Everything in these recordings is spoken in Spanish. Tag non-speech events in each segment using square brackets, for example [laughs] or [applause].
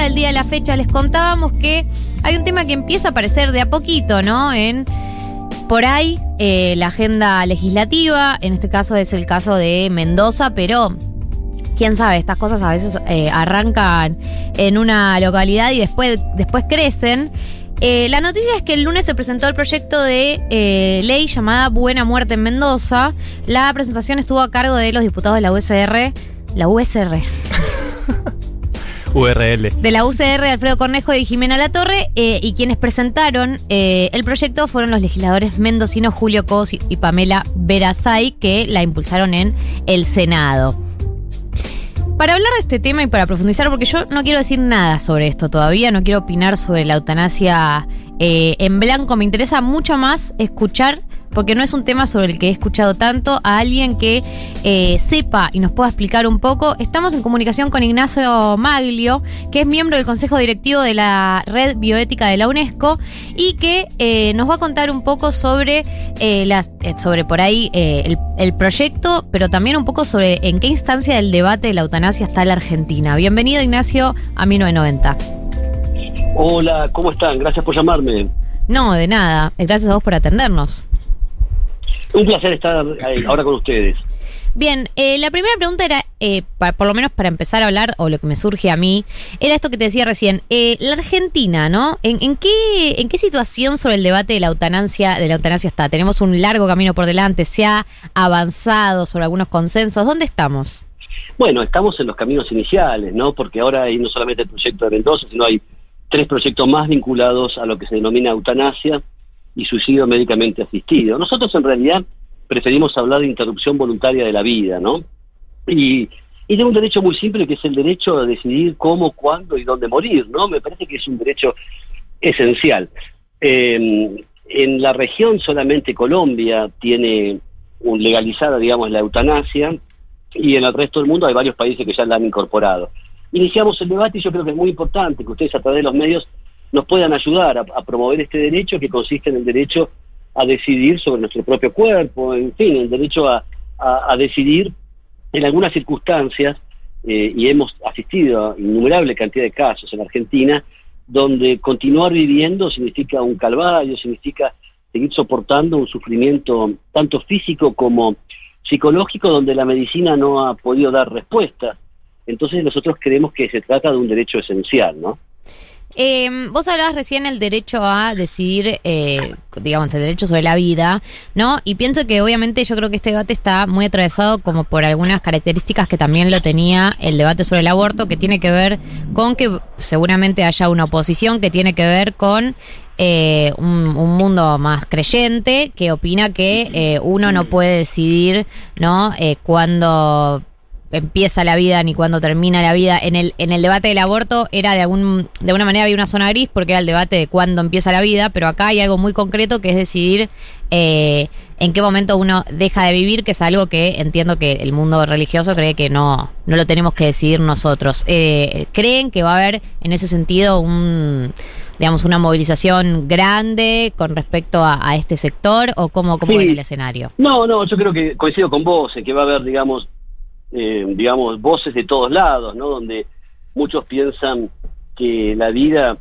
del día de la fecha. Les contábamos que hay un tema que empieza a aparecer de a poquito, ¿no? En por ahí eh, la agenda legislativa, en este caso es el caso de Mendoza, pero quién sabe, estas cosas a veces eh, arrancan en una localidad y después, después crecen. Eh, la noticia es que el lunes se presentó el proyecto de ley llamada Buena Muerte en Mendoza. La presentación estuvo a cargo de los diputados de la USR. La USR. [laughs] URL. De la UCR, Alfredo Cornejo y Jimena Latorre, eh, y quienes presentaron eh, el proyecto fueron los legisladores mendocinos Julio Cos y, Pamela Verazay, que la impulsaron en el Senado. Para hablar de este tema y para profundizar, porque yo no quiero decir nada sobre esto todavía, no quiero opinar sobre la eutanasia eh, en blanco, me interesa mucho más escuchar porque no es un tema sobre el que he escuchado tanto, a alguien que eh, sepa y nos pueda explicar un poco. Estamos en comunicación con Ignacio Maglio, que es miembro del Consejo Directivo de la Red Bioética de la UNESCO y que eh, nos va a contar un poco sobre, eh, las, eh, sobre por ahí eh, el, el proyecto, pero también un poco sobre en qué instancia del debate de la eutanasia está la Argentina. Bienvenido, Ignacio, a 1990. Hola, ¿cómo están? Gracias por llamarme. No, de nada. Gracias a vos por atendernos. Un placer estar eh, ahora con ustedes. Bien, eh, la primera pregunta era, eh, pa- por lo menos para empezar a hablar, o lo que me surge a mí, era esto que te decía recién. Eh, la Argentina, ¿no? ¿En, en qué, ¿En qué situación sobre el debate de la eutanasia, de la eutanasia está? Tenemos un largo camino por delante, se ha avanzado sobre algunos consensos. ¿Dónde estamos? Bueno, estamos en los caminos iniciales, ¿no? Porque ahora hay no solamente el proyecto de Mendoza, sino hay tres proyectos más vinculados a lo que se denomina eutanasia y suicidio médicamente asistido. Nosotros en realidad preferimos hablar de interrupción voluntaria de la vida, ¿no? Y, y de un derecho muy simple que es el derecho a decidir cómo, cuándo y dónde morir, ¿no? Me parece que es un derecho esencial. Eh, en la región solamente Colombia tiene legalizada, digamos, la eutanasia y en el resto del mundo hay varios países que ya la han incorporado. Iniciamos el debate y yo creo que es muy importante que ustedes a través de los medios nos puedan ayudar a, promover este derecho que consiste en el derecho a decidir sobre nuestro propio cuerpo, en fin, el derecho a decidir en algunas circunstancias, eh, y hemos asistido a innumerable cantidad de casos en Argentina, donde continuar viviendo significa un calvario, significa seguir soportando un sufrimiento tanto físico como psicológico, donde la medicina no ha podido dar respuesta. Entonces nosotros creemos que se trata de un derecho esencial, ¿no? Eh, vos hablabas recién el derecho a decidir, eh, digamos, el derecho sobre la vida, ¿no? Y pienso que obviamente yo creo que este debate está muy atravesado como por algunas características que también lo tenía el debate sobre el aborto, que tiene que ver con que seguramente haya una oposición que tiene que ver con eh, un, un mundo más creyente que opina que eh, uno no puede decidir, ¿no? Eh, cuándo empieza la vida ni cuándo termina la vida. En el, en el debate del aborto era de algún, de alguna manera había una zona gris porque era el debate de cuándo empieza la vida, pero acá hay algo muy concreto que es decidir eh, en qué momento uno deja de vivir, que es algo que entiendo que el mundo religioso cree que no, no lo tenemos que decidir nosotros. Eh, ¿Creen que va a haber en ese sentido un digamos una movilización grande con respecto a, a este sector o cómo, cómo Sí. ven el escenario? No, no, yo creo que coincido con vos, en que va a haber, digamos, eh, digamos, voces de todos lados, ¿no? Donde muchos piensan que la vida,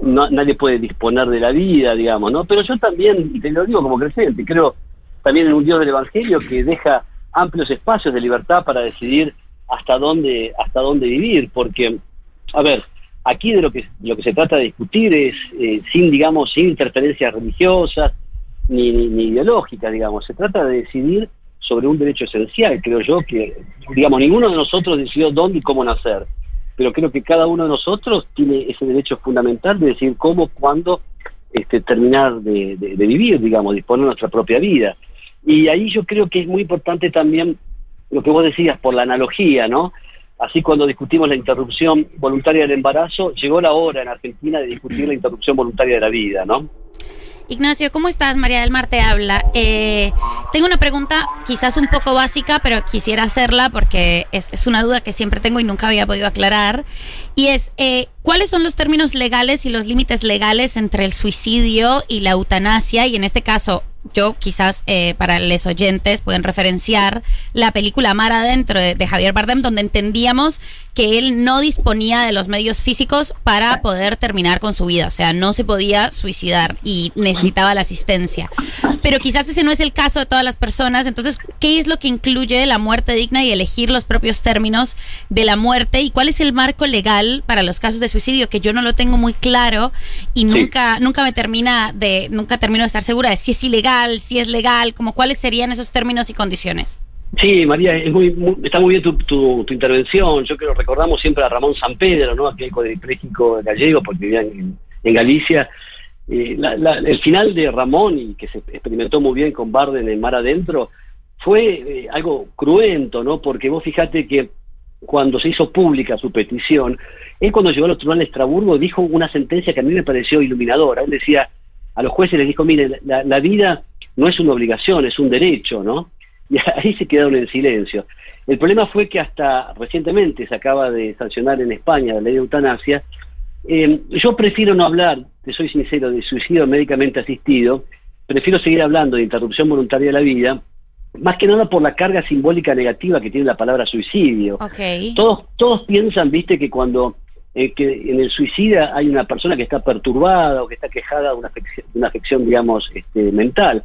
nadie puede disponer de la vida, digamos, ¿no? Pero yo también, y te lo digo como creyente, creo también en un Dios del Evangelio que deja amplios espacios de libertad para decidir hasta dónde, hasta dónde vivir, porque, a ver, aquí de lo que, lo que se trata de discutir es, eh, sin, digamos, sin interferencias religiosas, ni, ni, ni ideológicas, digamos. Se trata de decidir sobre un derecho esencial, creo yo, que, digamos, ninguno de nosotros decidió dónde y cómo nacer, pero creo que cada uno de nosotros tiene ese derecho fundamental de decir cómo, cuándo este, terminar de, vivir, digamos, disponer nuestra propia vida. Y ahí yo creo que es muy importante también lo que vos decías por la analogía, ¿no? Así cuando discutimos la interrupción voluntaria del embarazo, llegó la hora en Argentina de discutir la interrupción voluntaria de la vida, ¿no? Ignacio, ¿cómo estás? María del Mar te habla. Eh, tengo una pregunta quizás un poco básica, pero quisiera hacerla porque es, una duda que siempre tengo y nunca había podido aclarar. Y es, eh, ¿cuáles son los términos legales y los límites legales entre el suicidio y la eutanasia? Y en este caso, yo quizás eh, para los oyentes pueden referenciar la película Mar Adentro de, de Javier Bardem, donde entendíamos que él no disponía de los medios físicos para poder terminar con su vida, o sea, no se podía suicidar y necesitaba la asistencia. Pero quizás ese no es el caso de todas las personas, entonces, ¿qué es lo que incluye la muerte digna y elegir los propios términos de la muerte y cuál es el marco legal para los casos de suicidio que yo no lo tengo muy claro y nunca nunca me termina de nunca termino de estar segura de si es ilegal, si es legal, como cuáles serían esos términos y condiciones? Sí, María, está muy bien tu, intervención. Yo creo que recordamos siempre a Ramón San Pedro, ¿no? aquel cuadripléjico gallego, porque vivía en, Galicia. Eh, el final de Ramón, y que se experimentó muy bien con Barden en Mar Adentro, fue eh, algo cruento, ¿no? Porque vos fijate que cuando se hizo pública su petición, él cuando llegó a los tribunales de Estrasburgo dijo una sentencia que a mí me pareció iluminadora. Él decía, a los jueces les dijo, miren, la, la vida no es una obligación, es un derecho, ¿no? [laughs] y ahí se quedaron en silencio. El problema fue que hasta recientemente se acaba de sancionar en España la ley de eutanasia. Eh, yo prefiero no hablar, te soy sincero, de suicidio médicamente asistido, prefiero seguir hablando de interrupción voluntaria de la vida, más que nada por la carga simbólica negativa que tiene la palabra suicidio. Todos, todos piensan, viste, que cuando eh, que en el suicida hay una persona que está perturbada o que está quejada de una afección, una afección digamos, este, mental.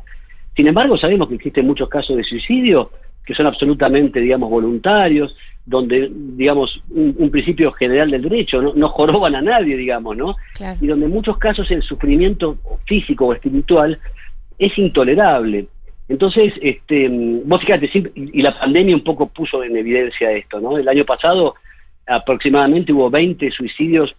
Sin embargo, sabemos que existen muchos casos de suicidio que son absolutamente, digamos, voluntarios, donde, digamos, un, principio general del derecho, ¿no? no joroban a nadie, digamos, ¿no? Y donde en muchos casos el sufrimiento físico o espiritual es intolerable. Entonces, este, vos fíjate, y la pandemia un poco puso en evidencia esto, ¿no? El año pasado aproximadamente hubo 20 suicidios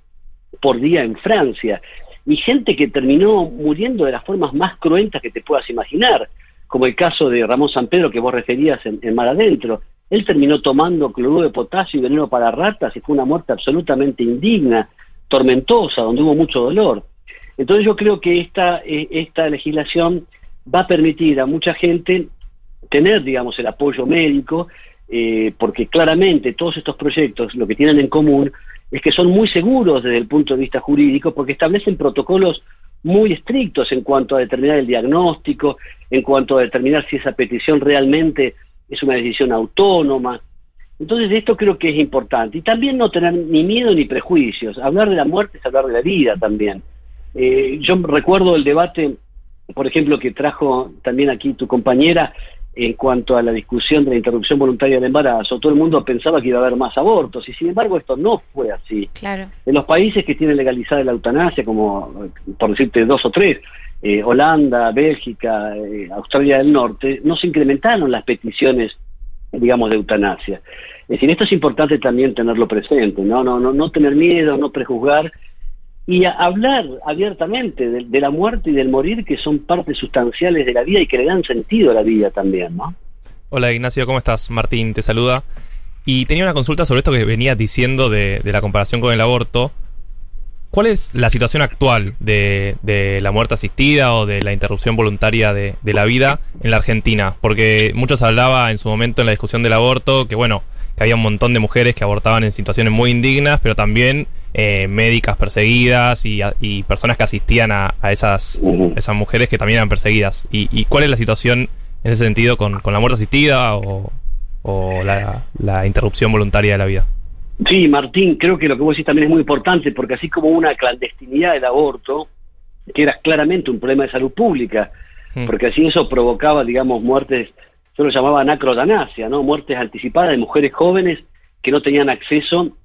por día en Francia y gente que terminó muriendo de las formas más cruentas que te puedas imaginar, como el caso de Ramón San Pedro que vos referías en, Mar Adentro. Él terminó tomando cloruro de potasio y veneno para ratas y fue una muerte absolutamente indigna, tormentosa, donde hubo mucho dolor. Entonces yo creo que esta, eh, esta legislación va a permitir a mucha gente tener, digamos, el apoyo médico, eh, porque claramente todos estos proyectos lo que tienen en común es que son muy seguros desde el punto de vista jurídico porque establecen protocolos muy estrictos en cuanto a determinar el diagnóstico, en cuanto a determinar si esa petición realmente es una decisión autónoma. Entonces esto creo que es importante. Y también no tener ni miedo ni prejuicios. Hablar de la muerte es hablar de la vida también. Eh, yo recuerdo el debate, por ejemplo, que trajo también aquí tu compañera en cuanto a la discusión de la interrupción voluntaria del embarazo, todo el mundo pensaba que iba a haber más abortos y sin embargo esto no fue así. Claro. En los países que tienen legalizada la eutanasia, como por decirte dos o tres, eh, Holanda, Bélgica, eh, Australia del Norte, no se incrementaron las peticiones, digamos, de eutanasia. Es decir, esto es importante también tenerlo presente, no, no, no, no tener miedo, no prejuzgar y hablar abiertamente de, la muerte y del morir, que son partes sustanciales de la vida y que le dan sentido a la vida también, ¿no? Hola Ignacio, ¿cómo estás? Martín te saluda. Y tenía una consulta sobre esto que venías diciendo de, la comparación con el aborto. ¿Cuál es la situación actual de, la muerte asistida o de la interrupción voluntaria de, de, la vida en la Argentina? Porque muchos hablaba en su momento en la discusión del aborto que, bueno, que había un montón de mujeres que abortaban en situaciones muy indignas, pero también eh, médicas perseguidas y, personas que asistían a, esas, esas mujeres que también eran perseguidas. ¿Y, cuál es la situación en ese sentido con, la muerte asistida o, la, interrupción voluntaria de la vida? Sí, Martín, creo que lo que vos decís también es muy importante, porque así como una clandestinidad del aborto, que era claramente un problema de salud pública, mm. porque así eso provocaba, digamos, muertes, yo lo llamaba anacrodanasia, ¿no? Muertes anticipadas de mujeres jóvenes que no tenían acceso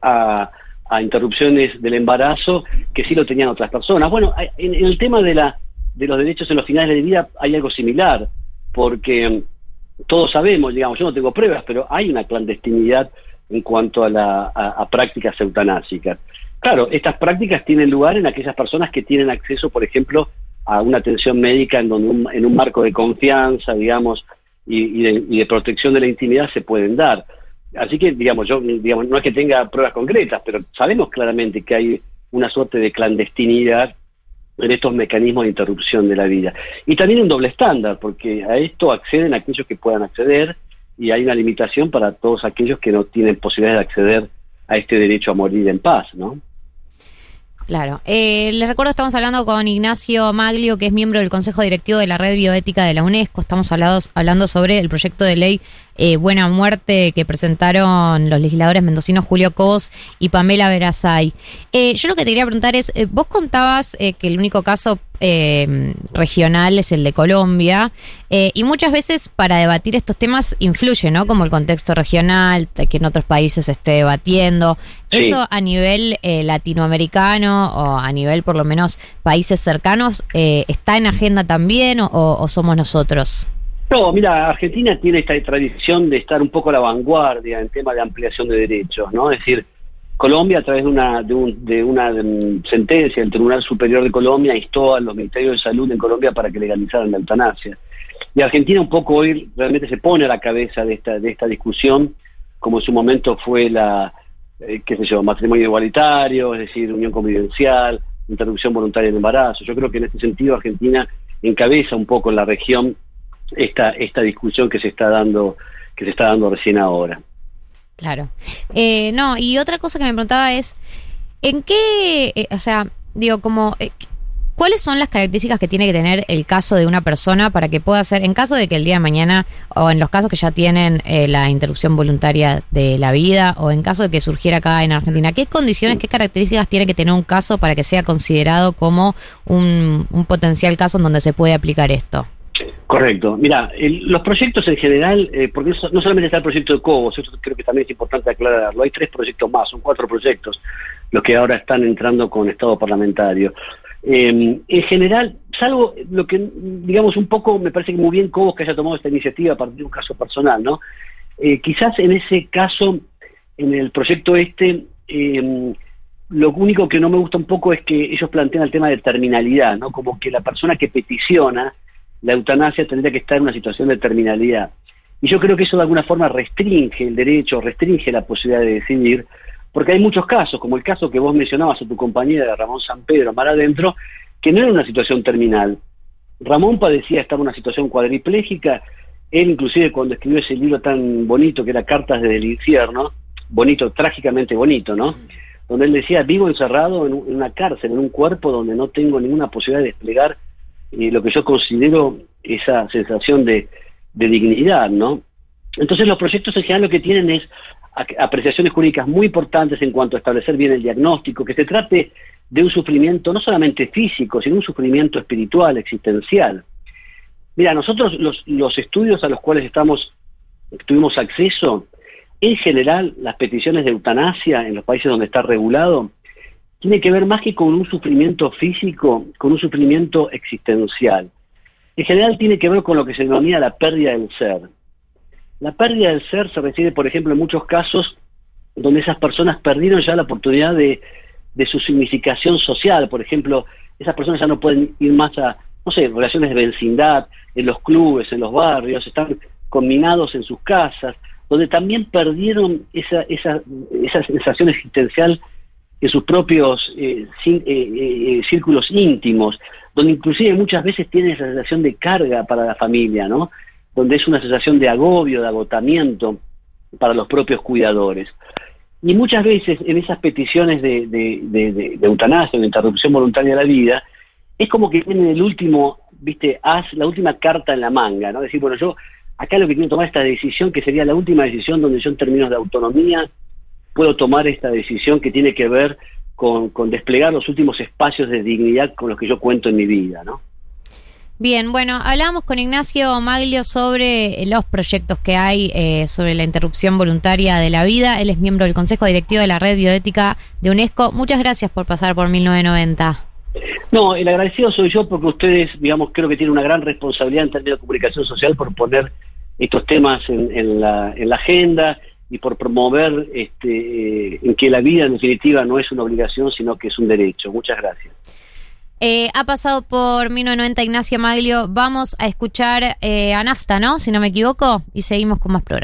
a, a interrupciones del embarazo que sí lo tenían otras personas. Bueno, en, el tema de, la, de los derechos en los finales de vida hay algo similar, porque mm, todos sabemos, digamos, yo no tengo pruebas, pero hay una clandestinidad en cuanto a, la, a, prácticas eutanásicas. Claro, estas prácticas tienen lugar en aquellas personas que tienen acceso, por ejemplo, a una atención médica en donde en un marco de confianza, digamos, y de protección de la intimidad se pueden dar. Así que, digamos, yo, digamos, no es que tenga pruebas concretas, pero sabemos claramente que hay una suerte de clandestinidad en estos mecanismos de interrupción de la vida. Y también un doble estándar, porque a esto acceden aquellos que puedan acceder y hay una limitación para todos aquellos que no tienen posibilidad de acceder a este derecho a morir en paz, ¿no? Claro. Eh, les recuerdo, estamos hablando con Ignacio Maglio, que es miembro del Consejo Directivo de la Red Bioética de la UNESCO. Estamos hablados- hablando sobre el proyecto de ley eh, Buena Muerte que presentaron los legisladores mendocinos Julio Cobos y Pamela Verazay. Eh, yo lo que te quería preguntar es, eh, vos contabas eh, que el único caso eh, regional es el de Colombia, eh, y muchas veces para debatir estos temas influye, ¿no? Como el contexto regional, que en otros países se esté debatiendo. Sí. ¿Eso a nivel eh, latinoamericano o a nivel por lo menos países cercanos eh, está en agenda también o, o somos nosotros? No, mira, Argentina tiene esta tradición de estar un poco a la vanguardia en tema de ampliación de derechos, ¿no? Es decir, Colombia a través de una, de, un- de una sentencia del Tribunal Superior de Colombia instó a los ministerios de salud en Colombia para que legalizaran la eutanasia. Y Argentina un poco hoy realmente se pone a la cabeza de esta, de esta discusión, como en su momento fue la, eh, qué sé yo, matrimonio igualitario, es decir, unión convivencial, interrupción voluntaria del embarazo. Yo creo que en este sentido Argentina encabeza un poco en la región esta, esta discusión que se está dando, que se está dando recién ahora. Claro. Eh, no, y otra cosa que me preguntaba es, ¿en qué, eh, o sea, digo, como, eh, ¿cuáles son las características que tiene que tener el caso de una persona para que pueda ser, en caso de que el día de mañana, o en los casos que ya tienen eh, la interrupción voluntaria de la vida, o en caso de que surgiera acá en Argentina, ¿qué condiciones, qué características tiene que tener un caso para que sea considerado como un, un potencial caso en donde se puede aplicar esto? Correcto. Mira, los proyectos en general, eh, porque eso- no solamente está el proyecto de Cobos, eso creo que también es importante aclararlo, hay tres proyectos más, son cuatro proyectos los que ahora están entrando con estado parlamentario. Eh, en general, salvo lo que, digamos, un poco me parece muy bien Cobos que haya tomado esta iniciativa a partir de un caso personal, ¿no? Eh, quizás en ese caso, en el proyecto este, eh, lo único que no me gusta un poco es que ellos plantean el tema de terminalidad, ¿no? Como que la persona que peticiona la eutanasia tendría que estar en una situación de terminalidad. Y yo creo que eso de alguna forma restringe el derecho, restringe la posibilidad de decidir, porque hay muchos casos, como el caso que vos mencionabas a tu compañera Ramón San Pedro, Mar Adentro, que no era una situación terminal. Ramón padecía estar en una situación cuadriplégica, él inclusive cuando escribió ese libro tan bonito que era Cartas desde el infierno, bonito, trágicamente bonito, ¿no? Donde él decía, vivo encerrado en una cárcel, en un cuerpo donde no tengo ninguna posibilidad de desplegar eh, lo que yo considero esa sensación de, dignidad, ¿no? Entonces los proyectos en general lo que tienen es ac- apreciaciones jurídicas muy importantes en cuanto a establecer bien el diagnóstico, que se trate de un sufrimiento no solamente físico, sino un sufrimiento espiritual, existencial. Mira, nosotros los, los estudios a los cuales estamos, tuvimos acceso, en general las peticiones de eutanasia en los países donde está regulado, tiene que ver más que con un sufrimiento físico, con un sufrimiento existencial. En general tiene que ver con lo que se denomina la pérdida del ser. La pérdida del ser se refiere, por ejemplo, en muchos casos donde esas personas perdieron ya la oportunidad de, su significación social. Por ejemplo, esas personas ya no pueden ir más a, no sé, relaciones de vecindad, en los clubes, en los barrios, están combinados en sus casas, donde también perdieron esa, esa sensación existencial en sus propios eh, eh, eh, círculos íntimos, donde inclusive muchas veces tienen esa sensación de carga para la familia, ¿no? Donde es una sensación de agobio, de agotamiento para los propios cuidadores. Y muchas veces en esas peticiones de, de, de, de- de eutanasia, de interrupción voluntaria de la vida, es como que tienen el último, viste, haz la última carta en la manga, ¿no? Decir, bueno, yo acá lo que quiero tomar esta decisión, que sería la última decisión donde yo en términos de autonomía puedo tomar esta decisión que tiene que ver con, con desplegar los últimos espacios de dignidad con los que yo cuento en mi vida, ¿no? Bien, bueno, hablábamos con Ignacio Maglio sobre eh, los proyectos que hay eh, sobre la interrupción voluntaria de la vida. Él es miembro del Consejo Directivo de la Red Bioética de UNESCO. Muchas gracias por pasar por 1990. No, el agradecido soy yo porque ustedes, digamos, creo que tienen una gran responsabilidad en términos de comunicación social por poner estos temas en, en la, en la agenda y por promover este, eh, en que la vida en definitiva no es una obligación, sino que es un derecho. Muchas gracias. Eh, ha pasado por 1990 Ignacio Maglio. Vamos a escuchar eh, a Nafta, ¿no? Si no me equivoco. Y seguimos con más programas.